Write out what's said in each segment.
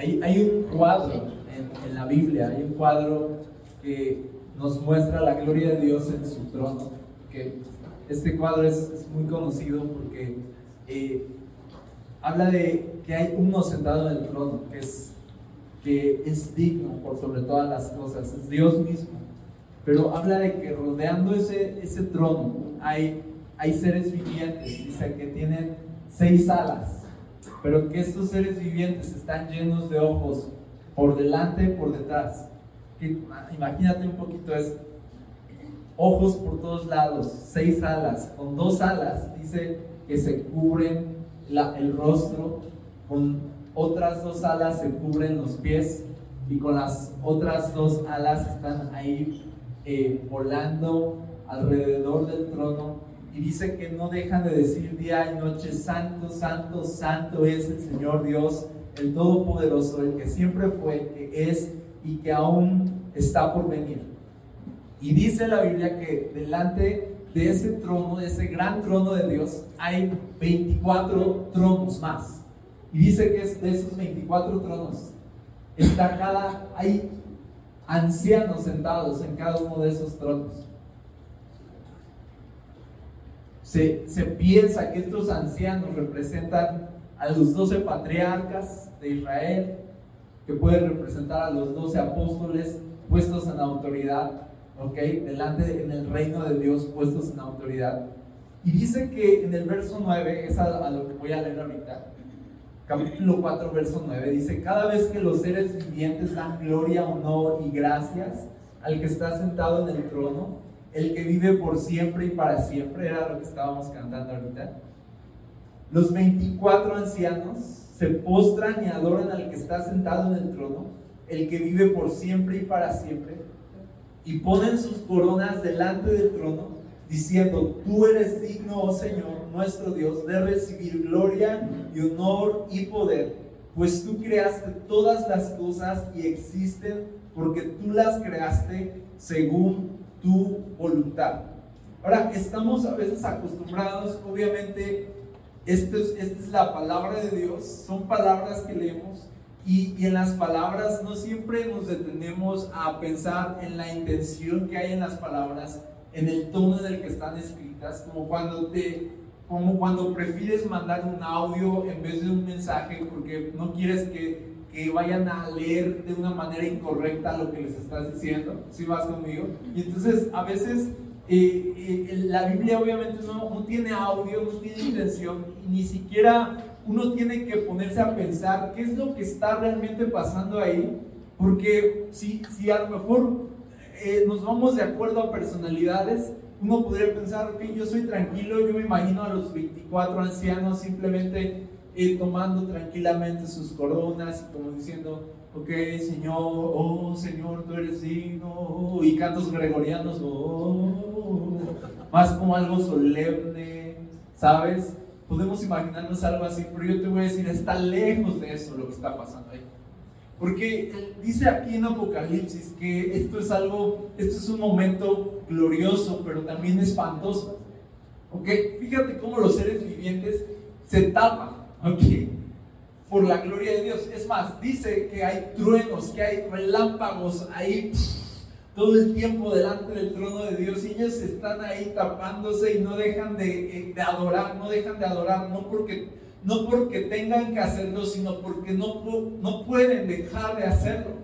Hay, un cuadro en, la Biblia, hay un cuadro que nos muestra la gloria de Dios en su trono. Este cuadro es, muy conocido porque eh, habla de que hay uno sentado en el trono, que es, digno por sobre todas las cosas, es Dios mismo. Pero habla de que rodeando ese, ese trono hay, hay seres vivientes, dice que tienen seis alas, pero que estos seres vivientes están llenos de ojos por delante y por detrás. imagínate un poquito eso. Ojos por todos lados, seis alas, con dos alas, dice que se cubren el rostro, con otras dos alas se cubren los pies y con las otras dos alas están ahí eh, volando alrededor del trono y dice que no dejan de decir día y noche, santo, santo, santo es el Señor Dios, el Todopoderoso, el que siempre fue, que es y que aún está por venir. Y dice la Biblia que delante de ese trono, de ese gran trono de Dios, hay 24 tronos más. Y dice que de esos 24 tronos está cada, hay ancianos sentados en cada uno de esos tronos. Se, se piensa que estos ancianos representan a los 12 patriarcas de Israel, que pueden representar a los 12 apóstoles puestos en autoridad ¿ok? Delante en el reino de Dios puestos en autoridad. Y dice que en el verso 9, es a, lo que voy a leer ahorita, capítulo 4, verso 9, dice, cada vez que los seres vivientes dan gloria, honor y gracias al que está sentado en el trono, el que vive por siempre y para siempre, era lo que estábamos cantando ahorita. Los 24 ancianos se postran y adoran al que está sentado en el trono, el que vive por siempre y para siempre y ponen sus coronas delante del trono, diciendo, tú eres digno, oh Señor, nuestro Dios, de recibir gloria y honor y poder, pues tú creaste todas las cosas y existen porque tú las creaste según tu voluntad. Ahora, estamos a veces acostumbrados, obviamente, esto es, esta es la palabra de Dios, son palabras que leemos y, en las palabras no siempre nos detenemos a pensar en la intención que hay en las palabras, en el tono en el que están escritas, como cuando te como cuando prefieres mandar un audio en vez de un mensaje porque no quieres que, que vayan a leer de una manera incorrecta lo que les estás diciendo, si vas conmigo. Y entonces a veces eh, eh, la Biblia obviamente no, no tiene audio, no tiene intención, ni siquiera uno tiene que ponerse a pensar qué es lo que está realmente pasando ahí, porque si, si a lo mejor eh, nos vamos de acuerdo a personalidades, uno podría pensar, ok, yo soy tranquilo, yo me imagino a los 24 ancianos simplemente tomando tranquilamente sus coronas y como diciendo, ok, Señor, oh Señor, tú eres digno, y cantos gregorianos, oh, más como algo solemne, ¿sabes? podemos imaginarnos algo así, pero yo te voy a decir, está lejos de eso lo que está pasando ahí. Porque dice aquí en Apocalipsis que esto es algo, esto es un momento glorioso, pero también espantoso. ¿Ok? Fíjate cómo los seres vivientes se tapan, ¿ok? Por la gloria de Dios. Es más, dice que hay truenos, que hay relámpagos ahí todo el tiempo delante del trono de Dios y ellos están ahí tapándose y no dejan de, eh, adorar, no dejan de adorar, no porque, no porque tengan que hacerlo, sino porque no, no pueden dejar de hacerlo.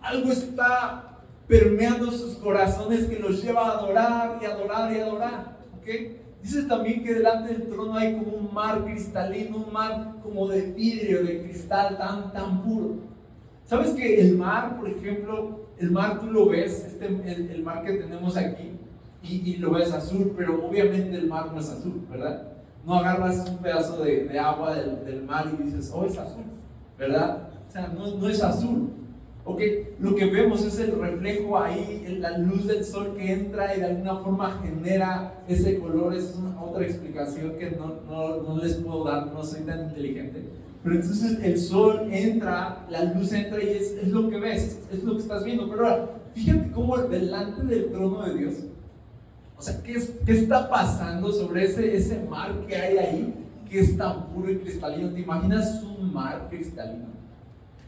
Algo está permeando sus corazones que los lleva a adorar y adorar y adorar. ¿okay? Dice también que delante del trono hay como un mar cristalino, un mar como de vidrio, de cristal tan, tan puro. ¿Sabes que el mar, por ejemplo, el mar tú lo ves, este, el, mar que tenemos aquí, y, lo ves azul, pero obviamente el mar no es azul, ¿verdad? No agarras un pedazo de, agua del, mar y dices, oh, es azul, ¿verdad? O sea, no, no es azul. Ok, lo que vemos es el reflejo ahí, la luz del sol que entra y de alguna forma genera ese color. Esa es otra explicación que no, no, no les puedo dar, no soy tan inteligente pero entonces el sol entra, la luz entra y es, es, lo que ves, es lo que estás viendo. Pero ahora, fíjate cómo delante del trono de Dios, o sea, ¿qué, es, qué está pasando sobre ese, ese mar que hay ahí, que es tan puro y cristalino? ¿Te imaginas un mar cristalino?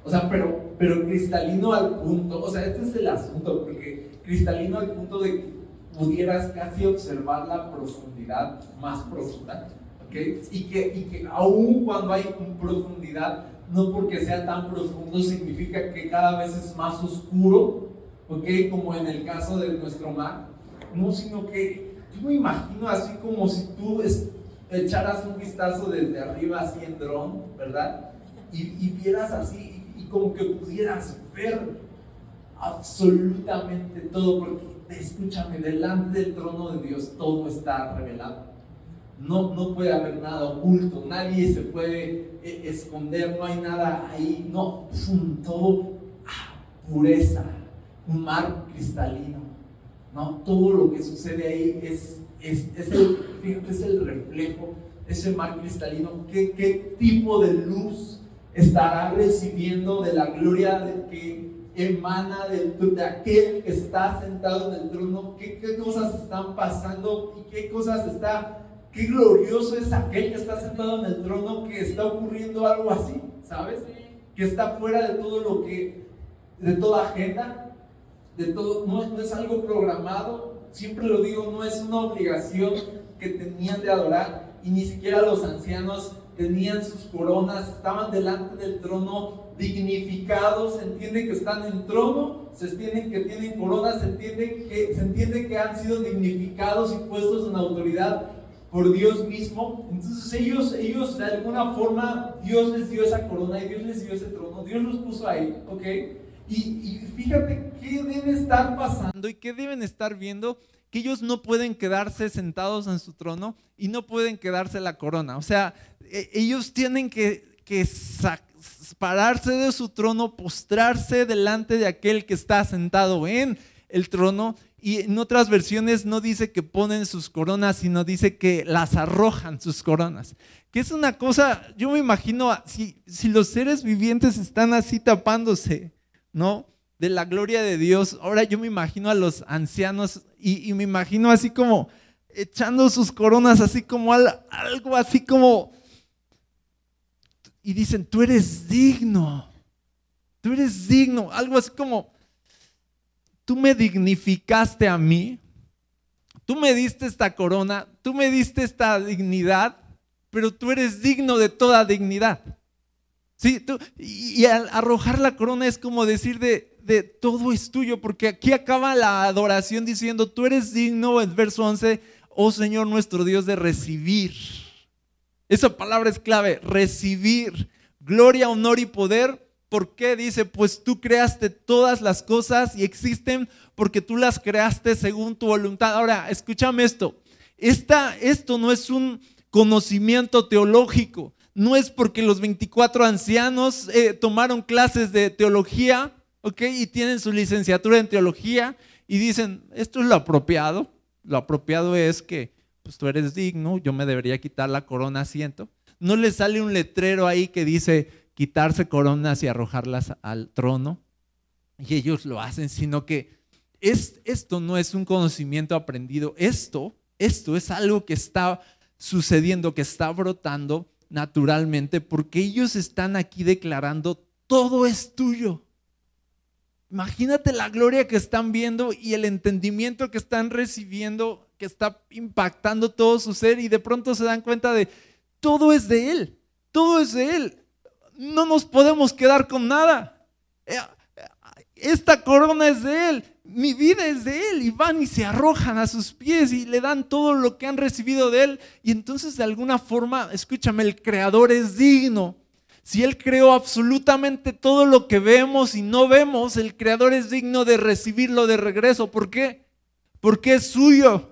O sea, pero, pero cristalino al punto, o sea, este es el asunto, porque cristalino al punto de que pudieras casi observar la profundidad más profunda, ¿ok? Y que, y que aún cuando hay profundidad, no porque sea tan profundo significa que cada vez es más oscuro, ¿ok? Como en el caso de nuestro mar, no, sino que yo me imagino así como si tú echaras un vistazo desde arriba así en dron, ¿verdad? Y, y vieras así como que pudieras ver absolutamente todo, porque escúchame, delante del trono de Dios todo está revelado. No, no puede haber nada oculto, nadie se puede eh, esconder, no hay nada ahí, no, todo ah, pureza, un mar cristalino, no, todo lo que sucede ahí es, es, es, el, es el reflejo, ese mar cristalino, ¿qué, qué tipo de luz estará recibiendo de la gloria de que emana de, de, aquel que está sentado en el trono, ¿Qué, qué, cosas están pasando y qué cosas está, qué glorioso es aquel que está sentado en el trono, que está ocurriendo algo así, ¿sabes? Que está fuera de todo lo que, de toda agenda, de todo, no, no es algo programado, siempre lo digo, no es una obligación que tenían de adorar y ni siquiera los ancianos tenían sus coronas, estaban delante del trono dignificados, se entiende que están en trono, se entiende que tienen coronas, se entiende que, se entiende que han sido dignificados y puestos en autoridad por Dios mismo. Entonces ellos, ellos de alguna forma, Dios les dio esa corona y Dios les dio ese trono, Dios los puso ahí, ¿ok? Y, y fíjate qué debe estar pasando y qué deben estar viendo que ellos no pueden quedarse sentados en su trono y no pueden quedarse la corona. O sea, e, ellos tienen que, que pararse de su trono, postrarse delante de aquel que está sentado en el trono. Y en otras versiones no dice que ponen sus coronas, sino dice que las arrojan sus coronas. Que es una cosa, yo me imagino, si, si los seres vivientes están así tapándose, ¿no? De la gloria de Dios, ahora yo me imagino a los ancianos y, me imagino así como echando sus coronas, así como algo así como... Y dicen, tú eres digno, tú eres digno, algo así como, tú me dignificaste a mí, tú me diste esta corona, tú me diste esta dignidad, pero tú eres digno de toda dignidad. Sí, y al arrojar la corona es como decir de, de todo es tuyo, porque aquí acaba la adoración diciendo, tú eres digno, en verso 11, oh Señor nuestro Dios, de recibir. Esa palabra es clave, recibir gloria, honor y poder. ¿Por qué? Dice, pues tú creaste todas las cosas y existen porque tú las creaste según tu voluntad. Ahora, escúchame esto. Esta, esto no es un conocimiento teológico. No es porque los 24 ancianos eh, tomaron clases de teología ¿ok? Y tienen su licenciatura en teología y dicen, esto es lo apropiado. Lo apropiado es que, pues tú eres digno, yo me debería quitar la corona asiento. No le sale un letrero ahí que dice quitarse coronas y arrojarlas al trono. Y ellos lo hacen, sino que es, esto no es un conocimiento aprendido. Esto, esto es algo que está sucediendo, que está brotando naturalmente, porque ellos están aquí declarando, todo es tuyo. Imagínate la gloria que están viendo y el entendimiento que están recibiendo, que está impactando todo su ser y de pronto se dan cuenta de, todo es de Él, todo es de Él. No nos podemos quedar con nada. Eh, esta corona es de Él, mi vida es de Él y van y se arrojan a sus pies y le dan todo lo que han recibido de Él. Y entonces de alguna forma, escúchame, el Creador es digno si Él creó absolutamente todo lo que vemos y no vemos, el Creador es digno de recibirlo de regreso. ¿Por qué? Porque es suyo.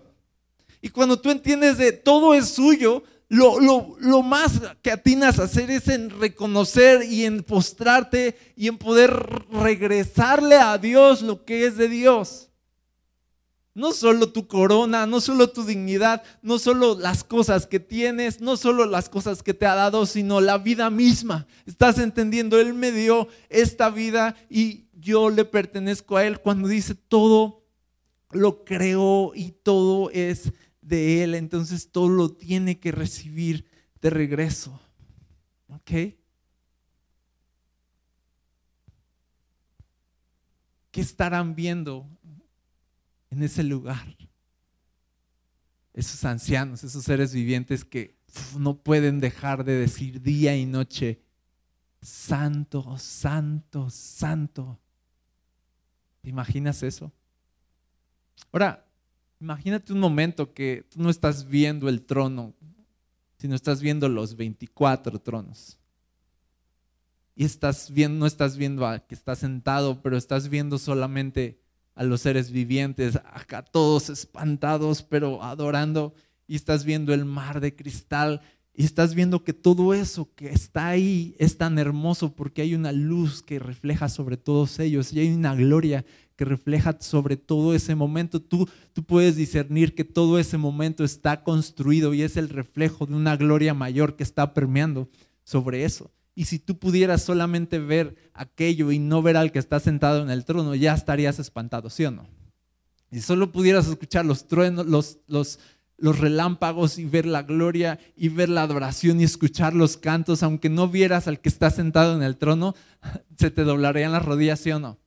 Y cuando tú entiendes de todo es suyo, lo, lo, más que atinas a hacer es en reconocer y en postrarte y en poder regresarle a Dios lo que es de Dios. No solo tu corona, no solo tu dignidad, no solo las cosas que tienes, no solo las cosas que te ha dado, sino la vida misma. ¿Estás entendiendo? Él me dio esta vida y yo le pertenezco a Él cuando dice todo lo creó y todo es de Él. Entonces todo lo tiene que recibir de regreso. ¿Ok? ¿qué estarán viendo en ese lugar? Esos ancianos, esos seres vivientes que no pueden dejar de decir día y noche, santo, santo, santo. ¿Te imaginas eso? Ahora, imagínate un momento que tú no estás viendo el trono, sino estás viendo los 24 tronos. Y estás viendo, no estás viendo a que está sentado, pero estás viendo solamente a los seres vivientes, acá todos espantados, pero adorando. Y estás viendo el mar de cristal y estás viendo que todo eso que está ahí es tan hermoso porque hay una luz que refleja sobre todos ellos y hay una gloria que refleja sobre todo ese momento. Tú, tú puedes discernir que todo ese momento está construido y es el reflejo de una gloria mayor que está permeando sobre eso. Y si tú pudieras solamente ver aquello y no ver al que está sentado en el trono, ya estarías espantado, ¿sí o no? Y solo pudieras escuchar los truenos, los, los, los relámpagos y ver la gloria y ver la adoración y escuchar los cantos, aunque no vieras al que está sentado en el trono, se te doblarían las rodillas, ¿sí o no?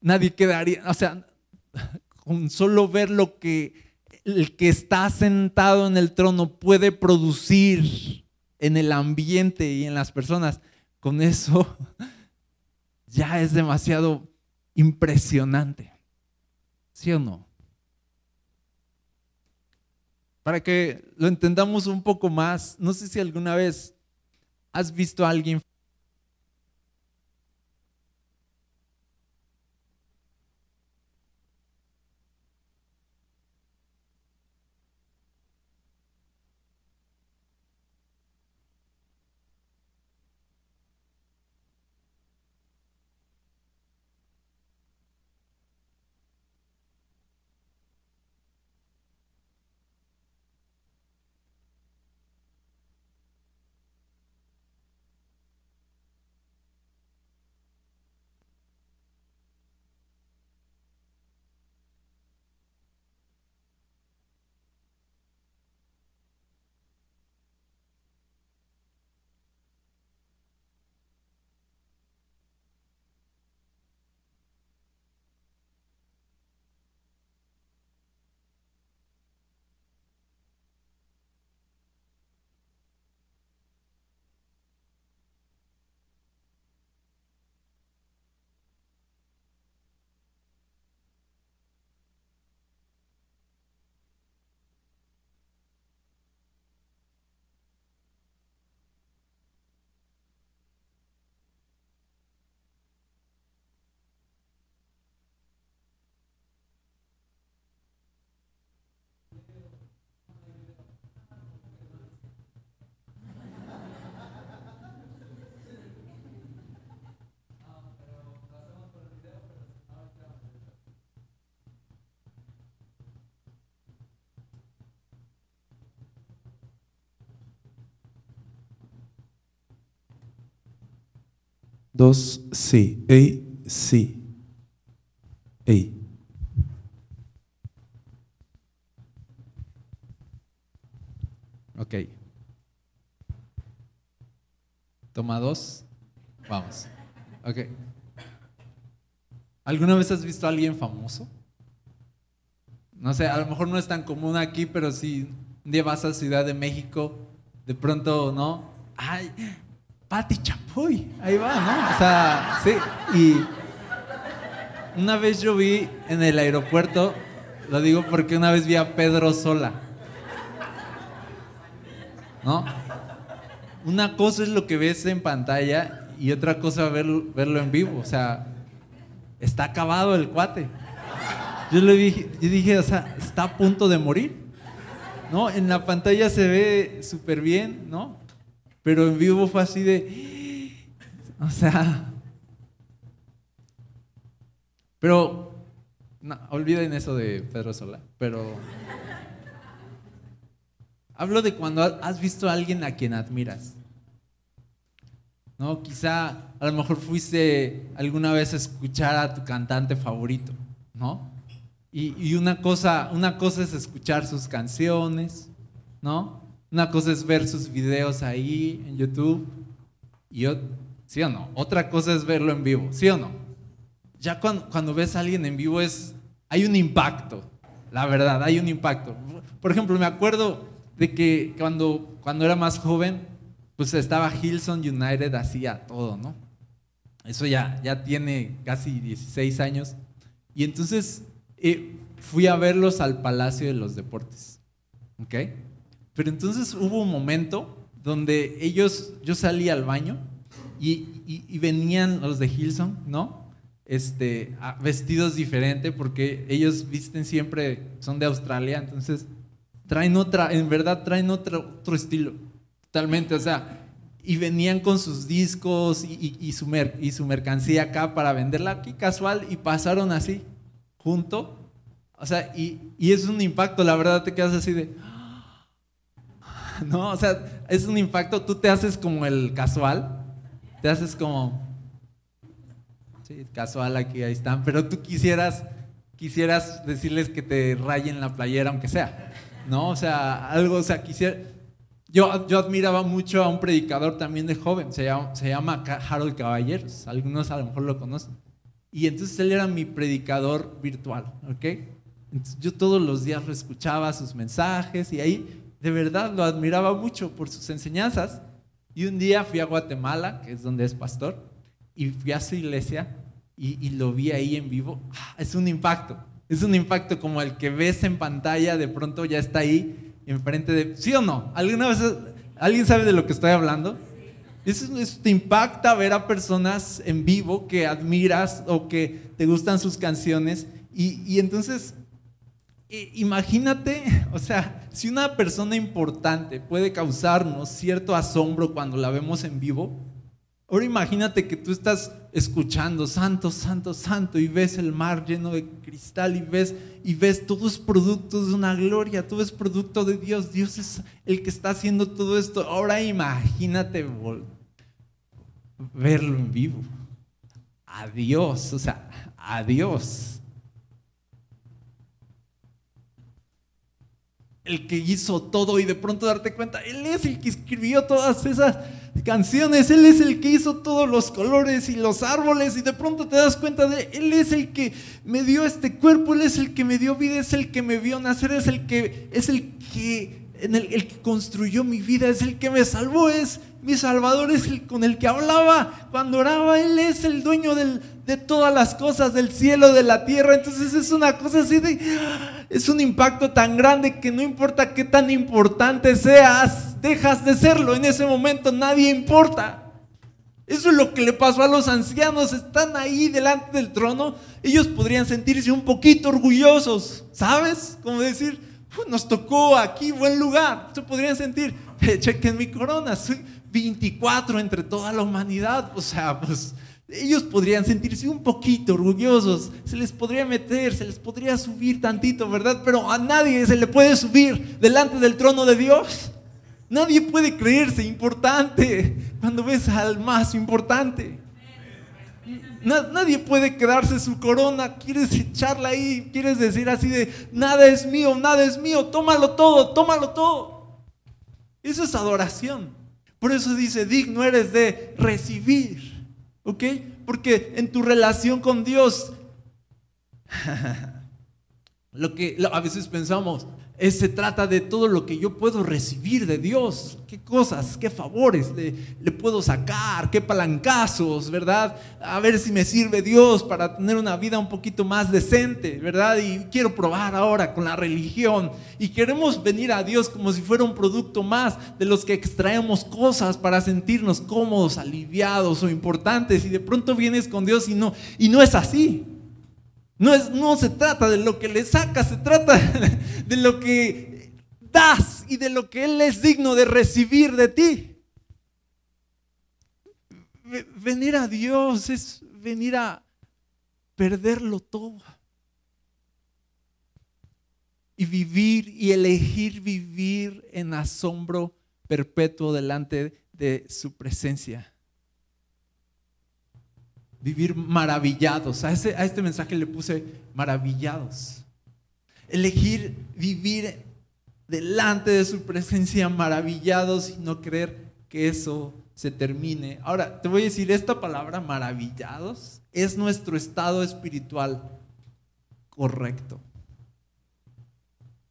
Nadie quedaría, o sea, con solo ver lo que el que está sentado en el trono puede producir en el ambiente y en las personas, con eso ya es demasiado impresionante. ¿Sí o no? Para que lo entendamos un poco más, no sé si alguna vez has visto a alguien Dos, sí. Ey, sí. Ey. Ok. Toma dos. Vamos. Ok. ¿Alguna vez has visto a alguien famoso? No sé, a lo mejor no es tan común aquí, pero si un día vas a Ciudad de México, de pronto, ¿no? Ay, Pati Chapoy, ahí va, ¿no? O sea, sí. Y una vez yo vi en el aeropuerto, lo digo porque una vez vi a Pedro Sola. ¿No? Una cosa es lo que ves en pantalla y otra cosa verlo, verlo en vivo. O sea, está acabado el cuate. Yo le dije, yo dije, o sea, está a punto de morir. ¿No? En la pantalla se ve súper bien, ¿no? Pero en vivo fue así de, o sea, pero olviden eso de Pedro Sola, pero hablo de cuando has visto a alguien a quien admiras. ¿No? Quizá a lo mejor fuiste alguna vez a escuchar a tu cantante favorito, ¿no? Y, y una, cosa, una cosa es escuchar sus canciones, ¿no? Una cosa es ver sus videos ahí en YouTube y ¿sí o no? Otra cosa es verlo en vivo, ¿sí o no? ya cuando, cuando ves a alguien en vivo es, hay un impacto, la verdad, hay un impacto. Por ejemplo, me acuerdo de que cuando, cuando era más joven, pues estaba Hillsong United, hacía todo, ¿no? Eso ya, ya tiene casi 16 años. Y entonces eh, fui a verlos al Palacio de los Deportes, ¿ok? Pero entonces hubo un momento donde ellos, yo salí al baño y, y venían los de Hillsong, ¿no? este, vestidos diferentes porque ellos visten siempre, son de Australia, entonces traen otra, en verdad traen otro, otro estilo, totalmente, o sea, y venían con sus discos y, su y su mercancía acá para venderla aquí casual y pasaron así, junto, o sea, y, y es un impacto, la verdad te quedas así de... No, o sea, es un impacto, tú te haces como el casual, te haces como, Sí, casual aquí, ahí están. Pero tú quisieras, quisieras decirles que te rayen la playera, aunque sea. ¿No? O sea, algo, o sea, quisiera. Yo, yo admiraba mucho a un predicador también de joven, se llama, se llama Harold Caballeros. Algunos a lo mejor lo conocen. Y entonces él era mi predicador virtual, ¿ok? Entonces yo todos los días lo escuchaba, sus mensajes, y ahí de verdad lo admiraba mucho por sus enseñanzas. Y un día fui a Guatemala, que es donde es pastor, y fui a su iglesia y, lo vi ahí en vivo, ah, es un impacto. Es un impacto como el que ves en pantalla, de pronto ya está ahí enfrente de... ¿Sí o no? ¿Alguna vez alguien sabe de lo que estoy hablando? Eso, te impacta ver a personas en vivo que admiras o que te gustan sus canciones. Y entonces, imagínate, o sea, si una persona importante puede causarnos cierto asombro cuando la vemos en vivo, Ahora imagínate que tú estás escuchando santo, santo, santo y ves el mar lleno de cristal y ves y ves todos productos de una gloria, todo es producto de Dios, Dios es el que está haciendo todo esto. Ahora imagínate verlo en vivo. Adiós, o sea, adiós. El que hizo todo y de pronto darte cuenta, Él es el que escribió todas esas canciones, Él es el que hizo todos los colores y los árboles y de pronto te das cuenta de, Él es el que me dio este cuerpo, Él es el que me dio vida, es el que me vio nacer, es el que, es el que, en el, que construyó mi vida, es el que me salvó, es mi Salvador, es el con el que hablaba cuando oraba, Él es el dueño de todas las cosas del cielo, de la tierra, entonces es una cosa así de, es un impacto tan grande que no importa qué tan importante seas, dejas de serlo. En ese momento nadie importa. Eso es lo que le pasó a los ancianos. Están ahí delante del trono. Ellos podrían sentirse un poquito orgullosos. ¿Sabes? Como decir, nos tocó aquí buen lugar. Se podrían sentir, chequen mi corona. Soy 24 entre toda la humanidad. O sea, pues ellos podrían sentirse un poquito orgullosos. Se les podría meter, se les podría subir tantito, ¿verdad? Pero a nadie se le puede subir delante del trono de Dios. Nadie puede creerse importante cuando ves al más importante. Nadie puede quedarse su corona, quieres echarla ahí, quieres decir así de, nada es mío, nada es mío, tómalo todo, tómalo todo. Eso es adoración. Por eso dice, digno eres de recibir, ¿ok? Porque en tu relación con Dios, lo que a veces pensamos, se trata de todo lo que yo puedo recibir de Dios. ¿Qué cosas, qué favores le, le, puedo sacar? ¿Qué palancazos, verdad? A ver si me sirve Dios para tener una vida un poquito más decente, ¿verdad? Y quiero probar ahora con la religión. Y queremos venir a Dios como si fuera un producto más de los que extraemos cosas para sentirnos cómodos, aliviados o importantes. Y de pronto vienes con Dios y no, y no es así. No, es, no se trata de lo que le sacas, se trata de lo que das y de lo que Él es digno de recibir de ti. Venir a Dios es venir a perderlo todo. Y vivir y elegir vivir en asombro perpetuo delante de su presencia vivir maravillados. A, a este mensaje le puse maravillados. Elegir vivir delante de su presencia maravillados y no creer que eso se termine. Ahora, te voy a decir, esta palabra maravillados es nuestro estado espiritual correcto.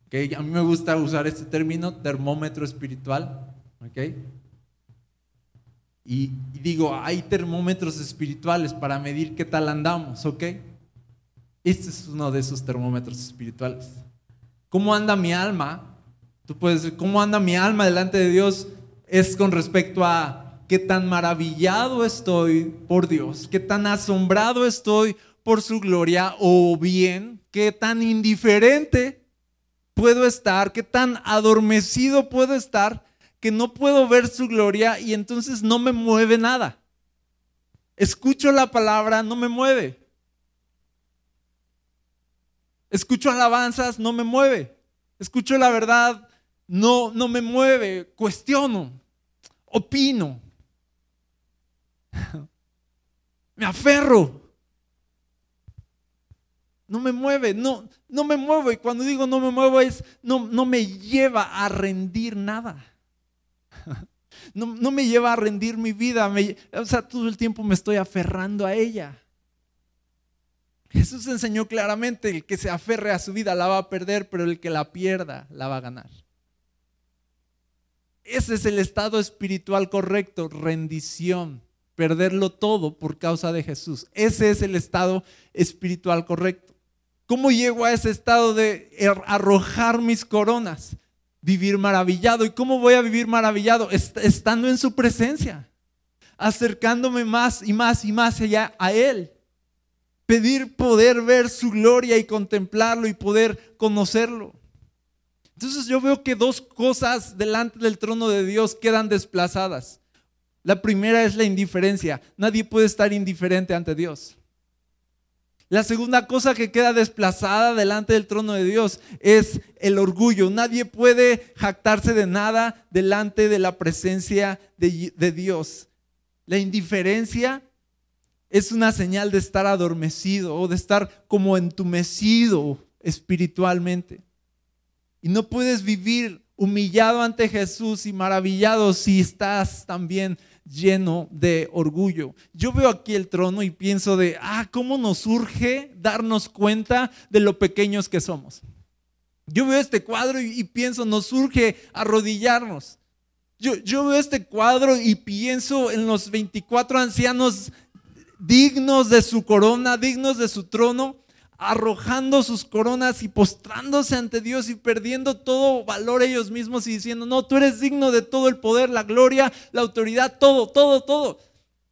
¿Okay? A mí me gusta usar este término, termómetro espiritual. ¿Okay? Y, y, digo, hay termómetros espirituales para medir qué tal andamos, ¿ok? Este es uno de esos termómetros espirituales. ¿Cómo anda mi alma? Tú puedes decir, ¿cómo anda mi alma delante de Dios? Es con respecto a qué tan maravillado estoy por Dios, qué tan asombrado estoy por su gloria, o bien qué tan indiferente puedo estar, qué tan adormecido puedo estar que no puedo ver su gloria y entonces no me mueve nada. Escucho la palabra, no me mueve. Escucho alabanzas, no me mueve. Escucho la verdad, no, no me mueve. Cuestiono, opino. Me aferro. No me mueve, no, no me muevo. Y cuando digo no me muevo es, no, no me lleva a rendir nada. No, me lleva a rendir mi vida. o sea, todo el tiempo me estoy aferrando a ella. Jesús enseñó claramente, el que se aferre a su vida la va a perder, pero el que la pierda la va a ganar. Ese es el estado espiritual correcto, rendición, perderlo todo por causa de Jesús. Ese es el estado espiritual correcto. ¿Cómo llego a ese estado de er, arrojar mis coronas? Vivir maravillado. ¿Y cómo voy a vivir maravillado? Estando en su presencia, acercándome más y más y más allá a Él pedir poder ver su gloria y contemplarlo y poder conocerlo. Entonces yo veo que dos cosas delante del trono de Dios quedan desplazadas. La primera es la indiferencia. Nadie puede estar indiferente ante Dios. La segunda cosa que queda desplazada delante del trono de Dios es el orgullo. Nadie puede jactarse de nada delante de la presencia de, Dios. La indiferencia es una señal de estar adormecido o de estar como entumecido espiritualmente. Y no puedes vivir humillado ante Jesús y maravillado si estás también lleno de orgullo. Yo veo aquí el trono y pienso de, ah, ¿cómo nos urge darnos cuenta de lo pequeños que somos? Yo veo este cuadro y, pienso, nos urge arrodillarnos. Yo, yo veo este cuadro y pienso en los 24 ancianos dignos de su corona, dignos de su trono, arrojando sus coronas y postrándose ante Dios y perdiendo todo valor ellos mismos y diciendo, no, tú eres digno de todo el poder, la gloria, la autoridad, todo, todo, todo.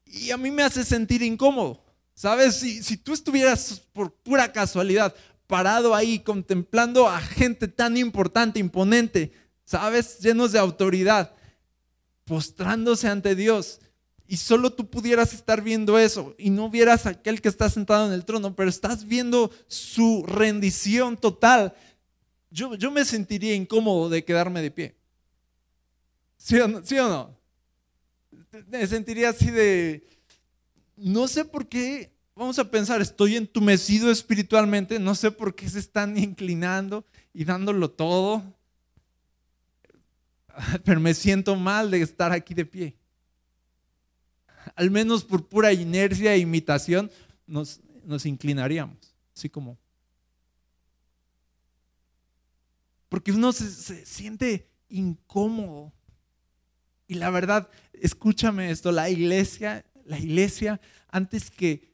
Y a mí me hace sentir incómodo. ¿Sabes? Si, si tú estuvieras por pura casualidad parado ahí contemplando a gente tan importante, imponente, ¿sabes? Llenos de autoridad, postrándose ante Dios y solo tú pudieras estar viendo eso y no vieras a aquel que está sentado en el trono, pero estás viendo su rendición total, yo, me sentiría incómodo de quedarme de pie. ¿Sí o no? Me sentiría así de, no sé por qué, vamos a pensar, estoy entumecido espiritualmente, no sé por qué se están inclinando y dándolo todo, pero me siento mal de estar aquí de pie al menos por pura inercia e imitación, nos, nos inclinaríamos, así como. Porque uno se, siente incómodo. Y la verdad, escúchame esto, la iglesia, la iglesia, antes que,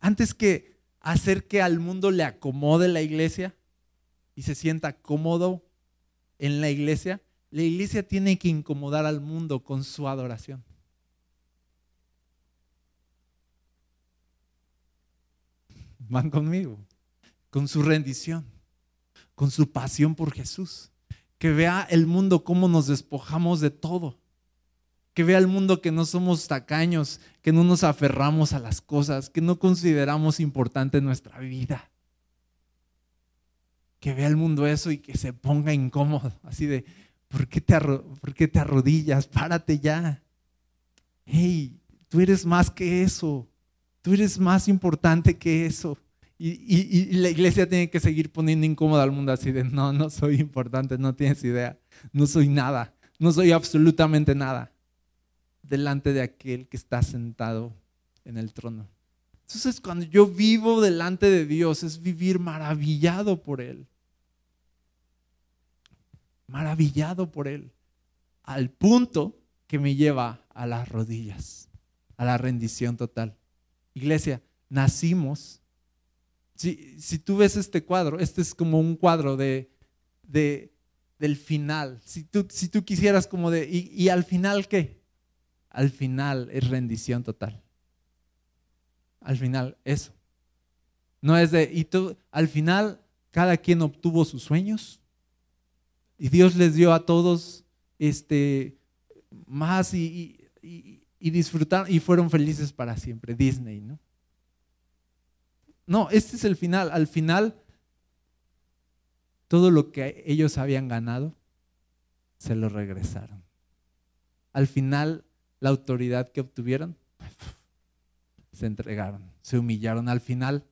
antes que hacer que al mundo le acomode la iglesia y se sienta cómodo en la iglesia, la iglesia tiene que incomodar al mundo con su adoración. Van conmigo. Con su rendición, con su pasión por Jesús. Que vea el mundo cómo nos despojamos de todo. Que vea el mundo que no somos tacaños, que no nos aferramos a las cosas, que no consideramos importante nuestra vida. Que vea el mundo eso y que se ponga incómodo, así de, ¿Por qué te, arrodillas? Párate ya. Hey, tú eres más que eso. Tú eres más importante que eso. Y, y, la iglesia tiene que seguir poniendo incómoda al mundo así de, no, no soy importante, no tienes idea, no soy nada, no soy absolutamente nada delante de aquel que está sentado en el trono. Entonces cuando yo vivo delante de Dios es vivir maravillado por Él. Maravillado por Él. Al punto que me lleva a las rodillas, a la rendición total. Iglesia, nacimos. Si, si tú ves este cuadro, este es como un cuadro de, de del final. Si tú, si tú quisieras como de, ¿y, ¿y al final qué? Al final es rendición total. Al final, eso. No es de, y tú, al final cada quien obtuvo sus sueños y Dios les dio a todos este, más y, y, y disfrutaron y fueron felices para siempre. Disney, ¿no? No, este es el final. Al final todo lo que ellos habían ganado, se lo regresaron. Al final, la autoridad que obtuvieron, se entregaron, se humillaron. Al final,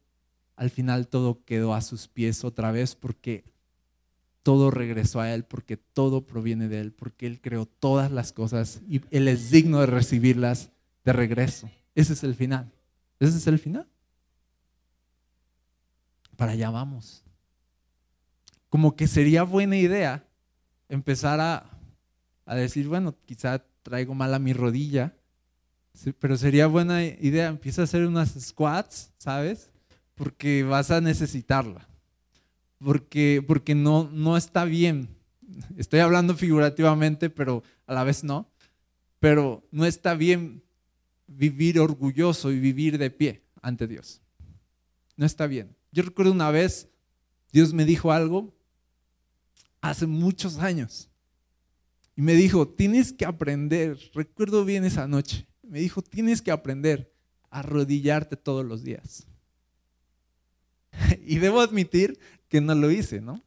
al final todo quedó a sus pies otra vez porque todo regresó a Él, porque todo proviene de Él, porque Él creó todas las cosas y Él es digno de recibirlas de regreso. Ese es el final. Ese es el final. Para allá vamos como que sería buena idea empezar a, decir, bueno, quizá traigo mal a mi rodilla, pero sería buena idea, empieza a hacer unas squats, ¿sabes? Porque vas a necesitarla. Porque, porque no, no está bien. Estoy hablando figurativamente, pero a la vez no. Pero no está bien vivir orgulloso y vivir de pie ante Dios. No está bien. Yo recuerdo una vez, Dios me dijo algo hace muchos años. Y me dijo, tienes que aprender, recuerdo bien esa noche, me dijo, tienes que aprender a arrodillarte todos los días. Y debo admitir que no lo hice, ¿no?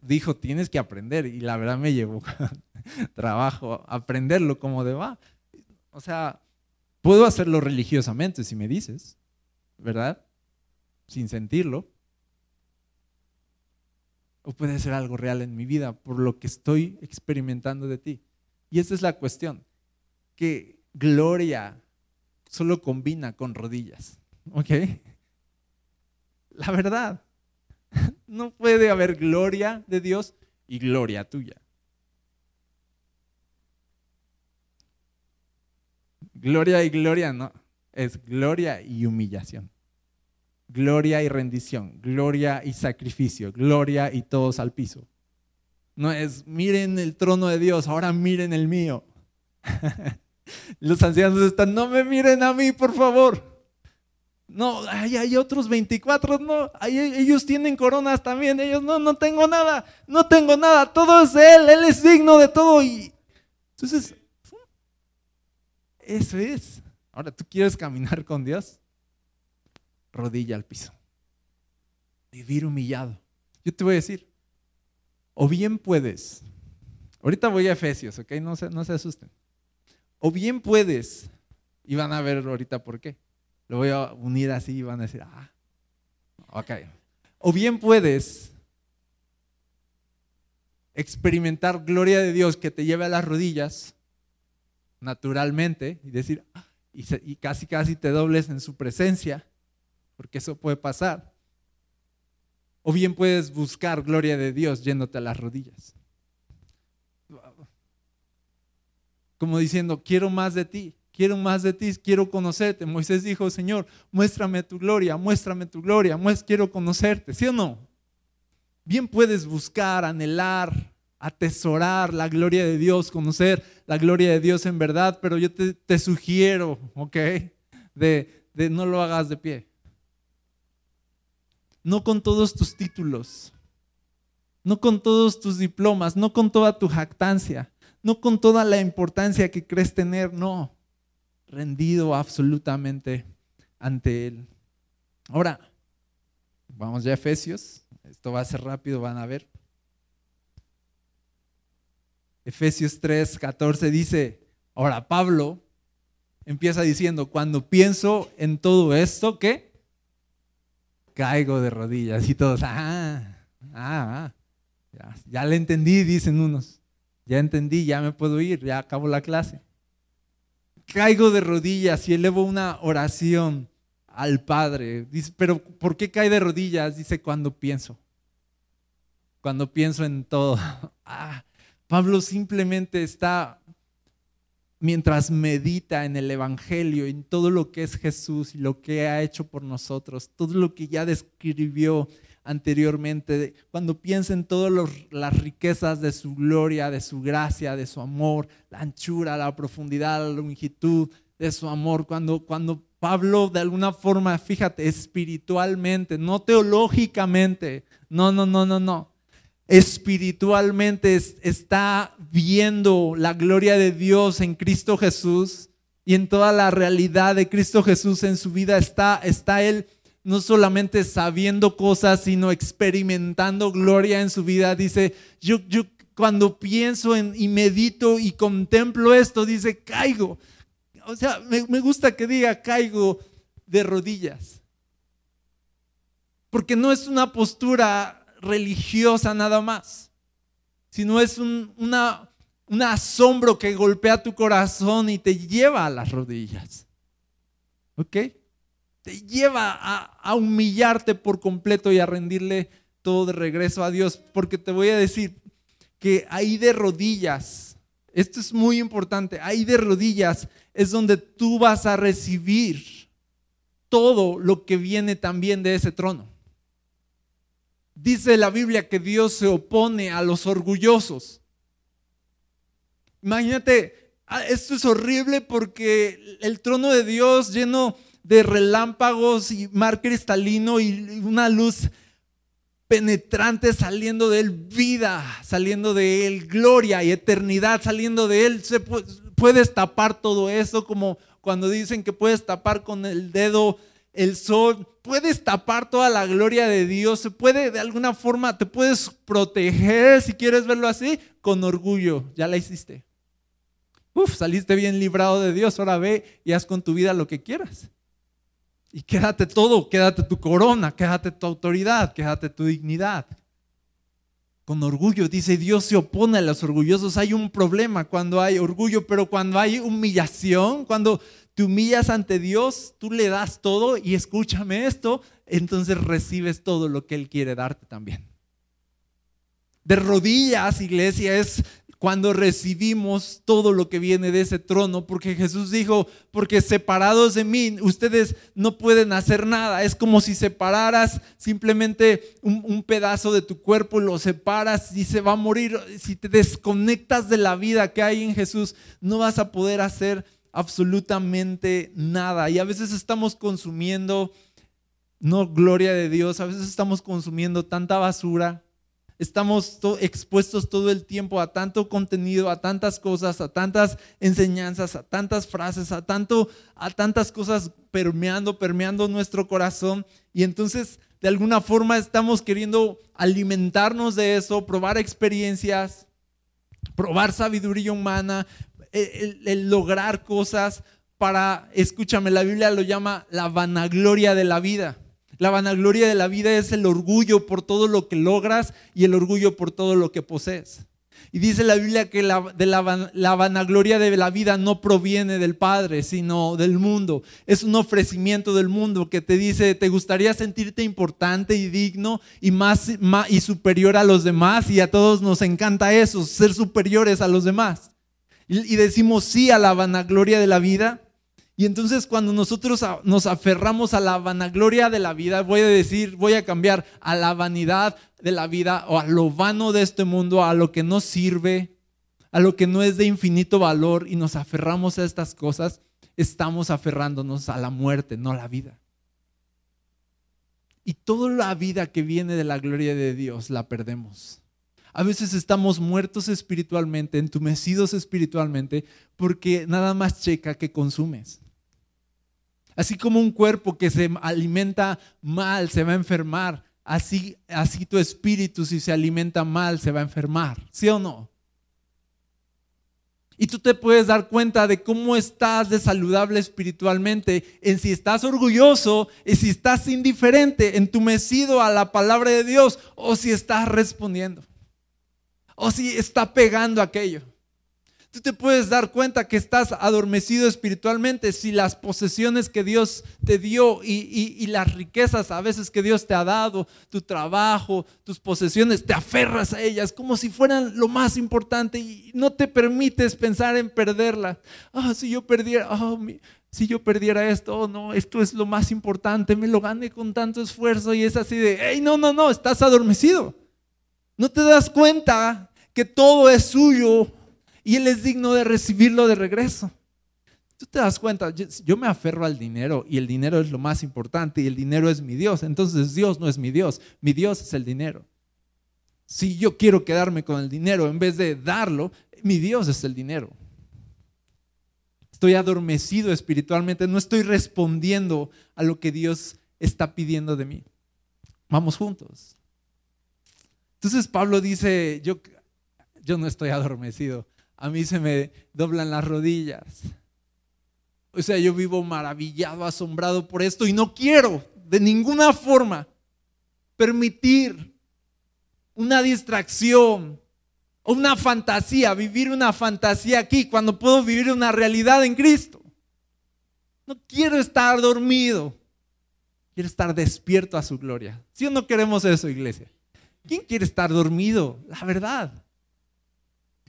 dijo, tienes que aprender. Y la verdad me llevó trabajo aprenderlo como de va. O sea, puedo hacerlo religiosamente si me dices, ¿verdad? Sin sentirlo o puede ser algo real en mi vida por lo que estoy experimentando de ti. Y esa es la cuestión, que gloria solo combina con rodillas, ¿ok? La verdad, no puede haber gloria de Dios y gloria tuya. Gloria y gloria no, es gloria y humillación gloria y rendición, gloria y sacrificio, gloria y todos al piso. No es, miren el trono de Dios, ahora miren el mío. Los ancianos están, no me miren a mí, por favor. No, hay otros 24, no, ellos tienen coronas también, ellos no, no tengo nada, no tengo nada, todo es Él, Él es digno de todo. Y entonces, eso es. Ahora, ¿tú quieres caminar con Dios? rodilla al piso. Vivir humillado. Yo te voy a decir, o bien puedes, ahorita voy a Efesios, ¿ok? No se, no se asusten. O bien puedes, y van a ver ahorita por qué. Lo voy a unir así y van a decir, ah, ok. O bien puedes experimentar gloria de Dios que te lleve a las rodillas naturalmente y decir, ah", y casi casi te dobles en su presencia porque eso puede pasar. O bien puedes buscar gloria de Dios yéndote a las rodillas. Como diciendo, quiero más de ti, quiero más de ti, quiero conocerte. Moisés dijo, Señor, muéstrame tu gloria, muéstrame tu gloria, quiero conocerte, ¿sí o no? Bien puedes buscar, anhelar, atesorar la gloria de Dios, conocer la gloria de Dios en verdad, pero yo te, sugiero, ¿ok? De, de no lo hagas de pie no con todos tus títulos, no con todos tus diplomas, no con toda tu jactancia, no con toda la importancia que crees tener, no, rendido absolutamente ante Él. Ahora, vamos ya a Efesios, esto va a ser rápido, van a ver. Efesios 3, 14 dice, ahora Pablo empieza diciendo, cuando pienso en todo esto, ¿qué? caigo de rodillas y todos, ah, ah, ah ya, le entendí, dicen unos. ya entendí, ya me puedo ir, ya acabo la clase. Caigo de rodillas y elevo una oración al Padre. Pero ¿por qué cae de rodillas? Dice, cuando pienso. Cuando pienso en todo. Ah, Pablo simplemente está mientras medita en el Evangelio, en todo lo que es Jesús y lo que ha hecho por nosotros, todo lo que ya describió anteriormente, cuando piensa en todas las riquezas de su gloria, de su gracia, de su amor, la anchura, la profundidad, la longitud de su amor, cuando, cuando Pablo de alguna forma, fíjate, espiritualmente, no teológicamente, no, no, no, no, no, espiritualmente está viendo la gloria de Dios en Cristo Jesús y en toda la realidad de Cristo Jesús en su vida, está, está él no solamente sabiendo cosas, sino experimentando gloria en su vida. Dice, yo, yo cuando pienso en, y medito y contemplo esto, dice, caigo. O sea, me, me gusta que diga, caigo de rodillas. Porque no es una postura religiosa nada más, sino es un, una, un asombro que golpea tu corazón y te lleva a las rodillas. ¿Ok? Lleva a, a humillarte por completo y a rendirle todo de regreso a Dios, porque te voy a decir que ahí de rodillas, esto es muy importante, ahí de rodillas es donde tú vas a recibir todo lo que viene también de ese trono. Dice la Biblia que Dios se opone a los orgullosos. Imagínate, ah, esto es horrible porque el trono de Dios lleno de relámpagos y mar cristalino y una luz penetrante saliendo de él, vida saliendo de él, gloria y eternidad saliendo de él. Se puedes tapar todo eso como cuando dicen que puedes tapar con el dedo el sol, puedes tapar toda la gloria de Dios, se puede de alguna forma, te puedes proteger, si quieres verlo así, con orgullo, ya la hiciste. Saliste bien librado de Dios, ahora ve y haz con tu vida lo que quieras. Y quédate todo, quédate tu corona, quédate tu autoridad, quédate tu dignidad. Con orgullo, dice Dios se opone a los orgullosos. Hay un problema cuando hay orgullo, pero cuando hay humillación, cuando te humillas ante Dios, tú le das todo y escúchame esto, entonces recibes todo lo que Él quiere darte también. De rodillas, iglesia, es cuando recibimos todo lo que viene de ese trono, porque Jesús dijo, porque separados de mí, ustedes no pueden hacer nada. Es como si separaras simplemente un, pedazo de tu cuerpo, lo separas y se va a morir. Si te desconectas de la vida que hay en Jesús, no vas a poder hacer absolutamente nada. Y a veces estamos consumiendo, no gloria de Dios, a veces estamos consumiendo tanta basura, estamos expuestos todo el tiempo a tanto contenido, a tantas cosas, a tantas enseñanzas, a tantas frases, a, tanto, a tantas cosas permeando, permeando nuestro corazón. Y entonces, de alguna forma, estamos queriendo alimentarnos de eso, probar experiencias, probar sabiduría humana, el, lograr cosas para, escúchame, la Biblia lo llama la vanagloria de la vida. La vanagloria de la vida es el orgullo por todo lo que logras y el orgullo por todo lo que posees. Y dice la Biblia que la, vanagloria de la vida no proviene del Padre, sino del mundo. Es un ofrecimiento del mundo que te dice, ¿te gustaría sentirte importante y digno y, más, y superior a los demás? Y a todos nos encanta eso, ser superiores a los demás y decimos sí a la vanagloria de la vida. Y entonces cuando nosotros nos aferramos a la vanagloria de la vida, voy a decir, voy a cambiar a la vanidad de la vida o a lo vano de este mundo, a lo que no sirve, a lo que no es de infinito valor y nos aferramos a estas cosas, estamos aferrándonos a la muerte, no a la vida. Y toda la vida que viene de la gloria de Dios la perdemos. A veces estamos muertos espiritualmente, entumecidos espiritualmente, porque nada más checa que consumes. Así como un cuerpo que se alimenta mal se va a enfermar, así, así tu espíritu si se alimenta mal se va a enfermar, ¿sí o no? Y tú te puedes dar cuenta de cómo estás de saludable espiritualmente, en si estás orgulloso, en si estás indiferente, entumecido a la palabra de Dios o si estás respondiendo o si está pegando aquello. Tú te puedes dar cuenta que estás adormecido espiritualmente si las posesiones que Dios te dio y, las riquezas a veces que Dios te ha dado, tu trabajo, tus posesiones, te aferras a ellas como si fueran lo más importante y no te permites pensar en perderla. Ah, si yo perdiera, ah, si yo perdiera esto, oh, no, esto es lo más importante, me lo gané con tanto esfuerzo y es así de, hey, no, no, no, estás adormecido. No te das cuenta que todo es suyo y Él es digno de recibirlo de regreso. Tú te das cuenta, yo me aferro al dinero y el dinero es lo más importante y el dinero es mi Dios. Entonces Dios no es mi Dios, mi Dios es el dinero. Si yo quiero quedarme con el dinero en vez de darlo, mi Dios es el dinero. Estoy adormecido espiritualmente, no estoy respondiendo a lo que Dios está pidiendo de mí. Vamos juntos. Entonces Pablo dice, yo, yo no estoy adormecido, a mí se me doblan las rodillas. O sea, yo vivo maravillado, asombrado por esto y no quiero de ninguna forma permitir una distracción o una fantasía, vivir una fantasía aquí cuando puedo vivir una realidad en Cristo. No quiero estar dormido, quiero estar despierto a su gloria. Si o no queremos eso, iglesia? ¿Quién quiere estar dormido? La verdad.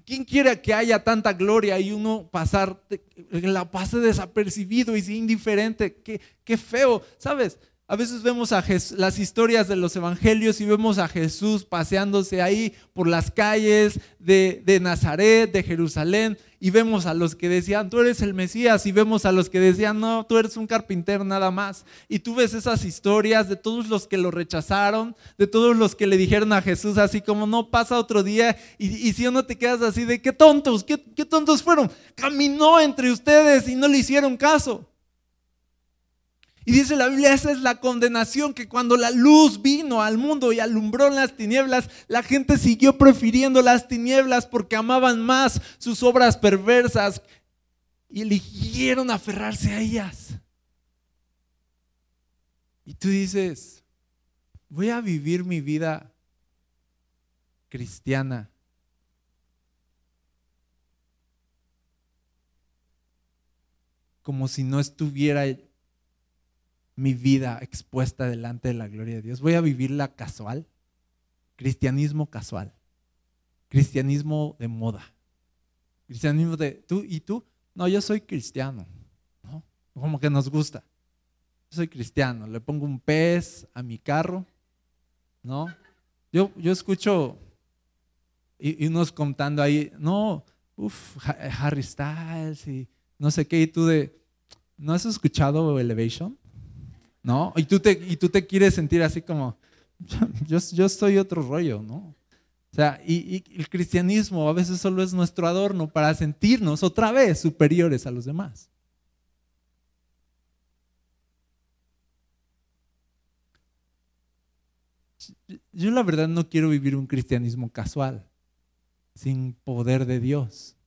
¿Quién quiere que haya tanta gloria y uno pasar, la pase desapercibido y indiferente? Qué, qué feo, ¿sabes? A veces vemos a las historias de los evangelios y vemos a Jesús paseándose ahí por las calles de, Nazaret, de Jerusalén, y vemos a los que decían, tú eres el Mesías, y vemos a los que decían, no, tú eres un carpintero nada más. Y tú ves esas historias de todos los que lo rechazaron, de todos los que le dijeron a Jesús así como, no pasa otro día, y, si o no te quedas así de, qué tontos, qué tontos fueron. Caminó entre ustedes y no le hicieron caso. Y dice la Biblia, esa es la condenación, que cuando la luz vino al mundo y alumbró las tinieblas, la gente siguió prefiriendo las tinieblas porque amaban más sus obras perversas y eligieron aferrarse a ellas. Y tú dices, voy a vivir mi vida cristiana. Como si no estuviera mi vida expuesta delante de la gloria de Dios? ¿Voy a vivirla casual? Cristianismo casual. Cristianismo de moda. Cristianismo de, ¿tú y tú? No, yo soy cristiano. ¿no? Como que nos gusta. Yo soy cristiano. Le pongo un pez a mi carro. ¿No? Yo, yo escucho y, unos contando ahí, no, uff, Harry Styles y no sé qué, y tú de, ¿no has escuchado Elevation? ¿No? Y tú te, y tú te quieres sentir así como, yo, yo soy otro rollo, ¿no? O sea, y, el cristianismo a veces solo es nuestro adorno para sentirnos otra vez superiores a los demás. Yo la verdad no quiero vivir un cristianismo casual, sin poder de Dios.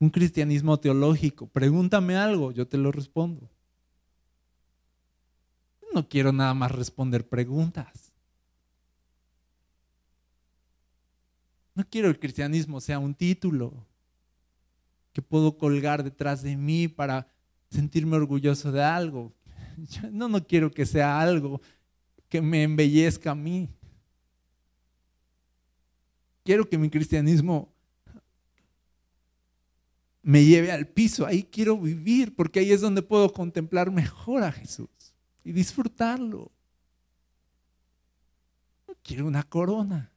Un cristianismo teológico. Pregúntame algo, yo te lo respondo no quiero nada más responder preguntas. No quiero el cristianismo sea un título que puedo colgar detrás de mí para sentirme orgulloso de algo. no, no quiero que sea algo que me embellezca a mí. Quiero que mi cristianismo me lleve al piso. Ahí quiero vivir porque ahí es donde puedo contemplar mejor a Jesús y disfrutarlo. No quiero una corona.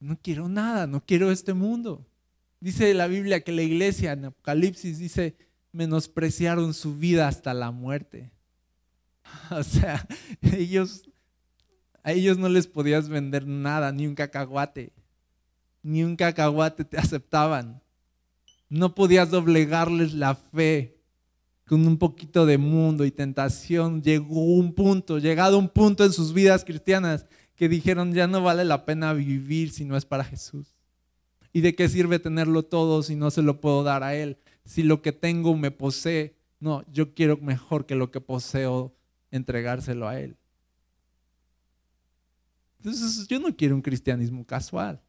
No quiero nada, no quiero este mundo. Dice la Biblia que la iglesia en Apocalipsis dice, menospreciaron su vida hasta la muerte. O sea, a ellos no les podías vender nada, ni un cacahuate. Ni un cacahuate te aceptaban. No podías doblegarles la fe con un poquito de mundo y tentación, llegó un punto, llegado un punto en sus vidas cristianas que dijeron, ya no vale la pena vivir si no es para Jesús. ¿Y de qué sirve tenerlo todo si no se lo puedo dar a Él? Si lo que tengo me posee, no, yo quiero mejor que lo que poseo entregárselo a Él. Entonces yo no quiero un cristianismo casual.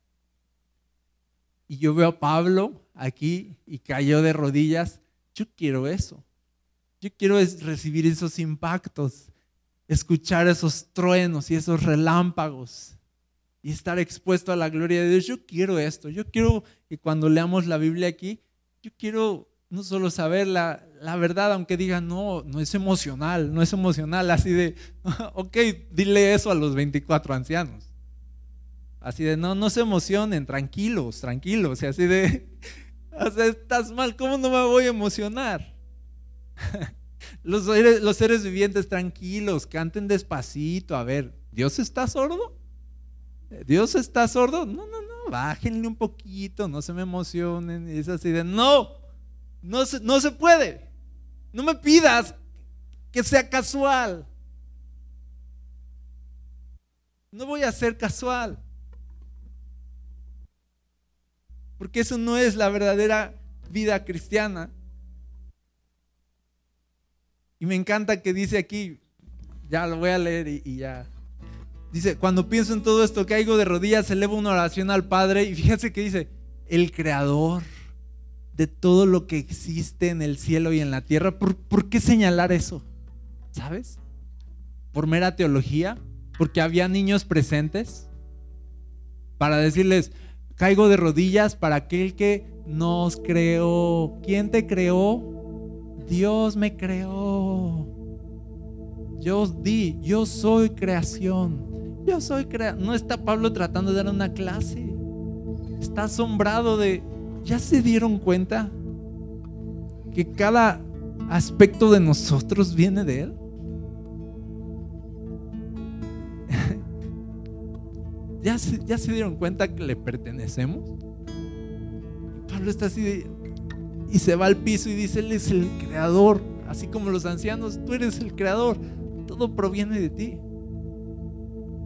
Y yo veo a Pablo aquí y cayó de rodillas. Yo quiero eso. Yo quiero recibir esos impactos, escuchar esos truenos y esos relámpagos y estar expuesto a la gloria de Dios. Yo quiero esto. Yo quiero que cuando leamos la Biblia aquí, yo quiero no solo saber la, la, verdad, aunque digan, no, no es emocional, no es emocional, así de, ok, dile eso a los 24 ancianos. Así de, no, no se emocionen, tranquilos, tranquilos, y así de, o sea, estás mal, ¿cómo no me voy a emocionar? Los seres, los seres vivientes tranquilos, canten despacito, a ver, ¿Dios está sordo? ¿Dios está sordo? No, no, no, bájenle un poquito, no se me emocionen, es así de, no, no se, no se puede. No me pidas que sea casual. No voy a ser casual. Porque eso no es la verdadera vida cristiana. Y me encanta que dice aquí, ya lo voy a leer y, ya. Dice, cuando pienso en todo esto, caigo de rodillas, elevo una oración al Padre y fíjense que dice, el Creador de todo lo que existe en el cielo y en la tierra. ¿Por, qué señalar eso? ¿Sabes? ¿Por mera teología? ¿Porque había niños presentes? Para decirles, caigo de rodillas para aquel que nos creó. ¿Quién te creó? Dios me creó. Yo di, yo soy creación. Yo soy creación. No está Pablo tratando de dar una clase. Está asombrado de, ¿Ya se dieron cuenta que cada aspecto de nosotros viene de Él? ¿Ya se, ¿Ya se dieron cuenta que le pertenecemos? Pablo está así y se va al piso y dice, Él es el creador, así como los ancianos, tú eres el creador, todo proviene de ti.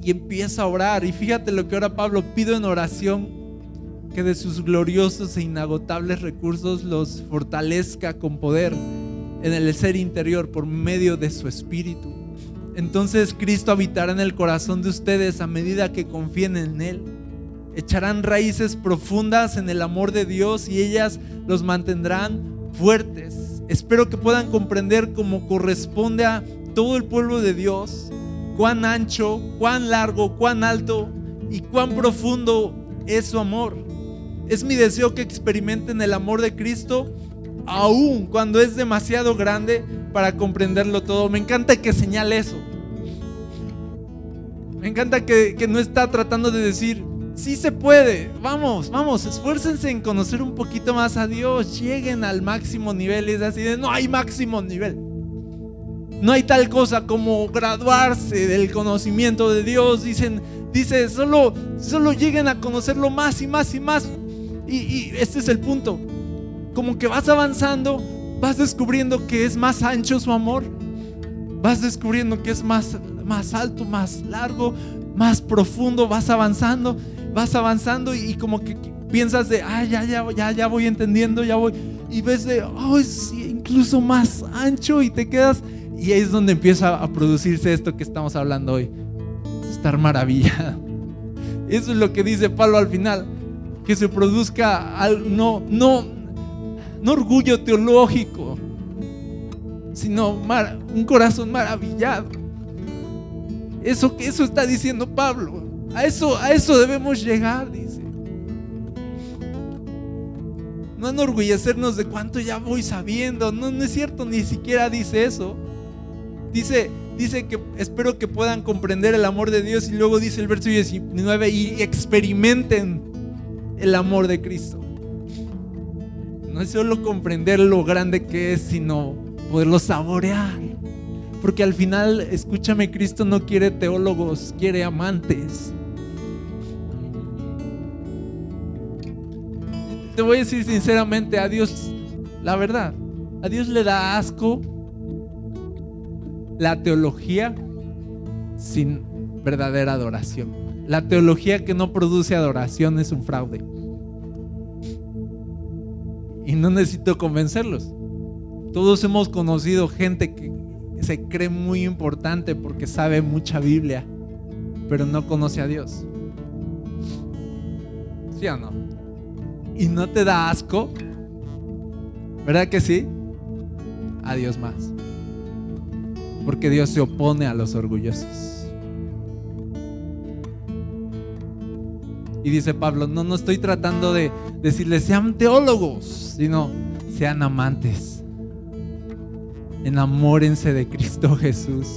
Y empieza a orar. Y fíjate lo que ahora Pablo, pido en oración que de sus gloriosos e inagotables recursos los fortalezca con poder en el ser interior por medio de su espíritu. Entonces Cristo habitará en el corazón de ustedes a medida que confíen en Él. Echarán raíces profundas en el amor de Dios y ellas los mantendrán fuertes. Espero que puedan comprender cómo corresponde a todo el pueblo de Dios, cuán ancho, cuán largo, cuán alto y cuán profundo es su amor. Es mi deseo que experimenten el amor de Cristo aún cuando es demasiado grande para comprenderlo todo. Me encanta que señale eso. Me encanta que, no está tratando de decir, sí se puede, vamos, vamos, esfuércense en conocer un poquito más a Dios, lleguen al máximo nivel. Y es así de, no hay máximo nivel. No hay tal cosa como graduarse del conocimiento de Dios. Dicen, dice, solo, solo lleguen a conocerlo más y más y más. Y, este es el punto. Como que vas avanzando, vas descubriendo que es más ancho su amor. Vas descubriendo que es más, más alto, más largo, más profundo. Vas avanzando, vas avanzando y, como que piensas de, ah, ya, ya, ya, ya voy entendiendo, ya voy. Y ves de, oh, es incluso más ancho y te quedas. Y ahí es donde empieza a producirse esto que estamos hablando hoy. Estar maravillado. Eso es lo que dice Pablo al final que se produzca al, no, no, no orgullo teológico, sino un corazón maravillado. Eso, eso está diciendo Pablo. A eso, a eso debemos llegar, dice. No enorgullecernos de cuánto ya voy sabiendo. No, no es cierto, ni siquiera dice eso. Dice, dice que espero que puedan comprender el amor de Dios y luego dice el verso 19 y experimenten el amor de Cristo. No es solo comprender lo grande que es, sino poderlo saborear. Porque al final, escúchame, Cristo no quiere teólogos, quiere amantes. Te voy a decir sinceramente, a Dios, la verdad, a Dios le da asco la teología sin verdadera adoración. La teología que no produce adoración es un fraude. Y no necesito convencerlos. Todos hemos conocido gente que se cree muy importante porque sabe mucha Biblia. pero no conoce a Dios. ¿Sí o no? ¿Y no te da asco? ¿Verdad que sí? A Dios más. Porque Dios se opone a los orgullosos. Y dice Pablo, no, no estoy tratando de decirles sean teólogos, sino sean amantes. Enamórense de Cristo Jesús.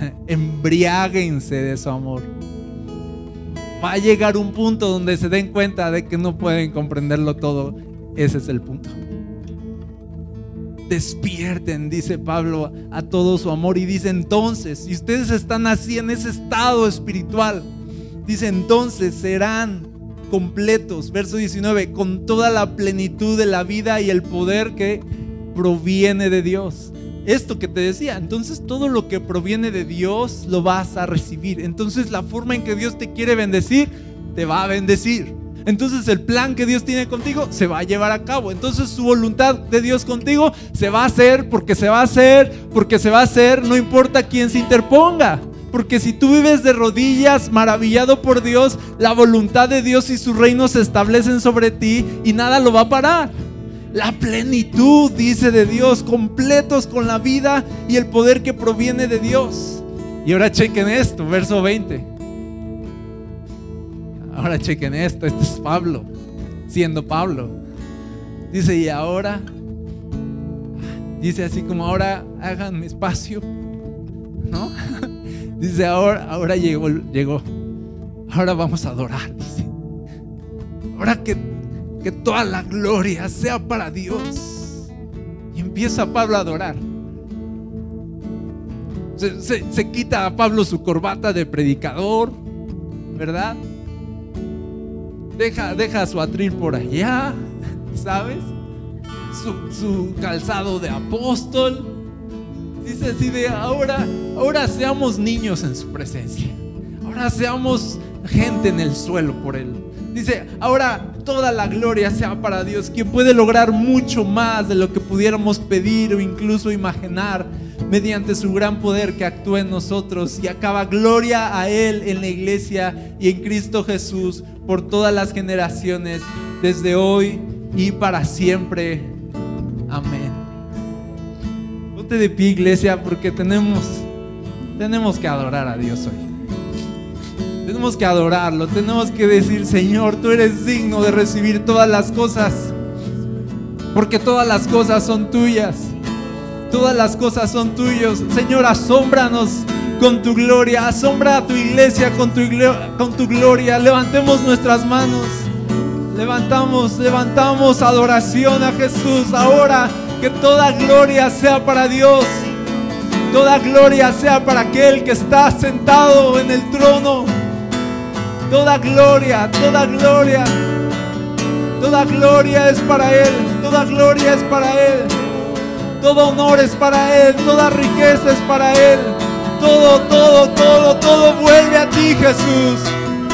Embriáguense de su amor. Va a llegar un punto donde se den cuenta de que no pueden comprenderlo todo. Ese es el punto. Despierten, dice Pablo, a todo su amor. Y dice entonces, si ustedes están así en ese estado espiritual, dice entonces serán completos. Verso 19, con toda la plenitud de la vida y el poder que proviene de Dios. Esto que te decía, entonces todo lo que proviene de Dios lo vas a recibir. Entonces la forma en que Dios te quiere bendecir, te va a bendecir. Entonces el plan que Dios tiene contigo se va a llevar a cabo. Entonces su voluntad de Dios contigo se va a hacer porque se va a hacer, porque se va a hacer, no importa quién se interponga. Porque si tú vives de rodillas, maravillado por Dios, la voluntad de Dios y su reino se establecen sobre ti y nada lo va a parar. La plenitud, dice de Dios, completos con la vida y el poder que proviene de Dios. Y ahora chequen esto, verso 20. Ahora chequen esto, este es Pablo, siendo Pablo. Dice, y ahora, dice así como ahora hagan espacio, ¿no? Dice, ahora, ahora llegó, llegó, ahora vamos a adorar, dice. Ahora que que toda la gloria sea para Dios. Y empieza Pablo a adorar. Se, quita a Pablo su corbata de predicador, ¿verdad? Deja, deja su atril por allá, ¿sabes? Su, su calzado de apóstol. Dice así de ahora, ahora seamos niños en su presencia. Ahora seamos gente en el suelo por él. Dice, ahora toda la gloria sea para Dios, quien puede lograr mucho más de lo que pudiéramos pedir o incluso imaginar mediante su gran poder que actúa en nosotros y acaba gloria a Él en la iglesia y en Cristo Jesús por todas las generaciones, desde hoy y para siempre. Amén. Ponte de pie, iglesia, porque tenemos, tenemos que adorar a Dios hoy. Tenemos que adorarlo, tenemos que decir, Señor, tú eres digno de recibir todas las cosas, porque todas las cosas son tuyas, todas las cosas son tuyos. Señor, asómbranos con tu gloria, asombra a tu iglesia con tu, con tu gloria. Levantemos nuestras manos, levantamos, levantamos adoración a Jesús. Ahora que toda gloria sea para Dios. Toda gloria sea para aquel que está sentado en el trono. Toda gloria, toda gloria, toda gloria es para Él, toda gloria es para Él, todo honor es para Él, toda riqueza es para Él, todo, todo, todo, todo vuelve a ti Jesús.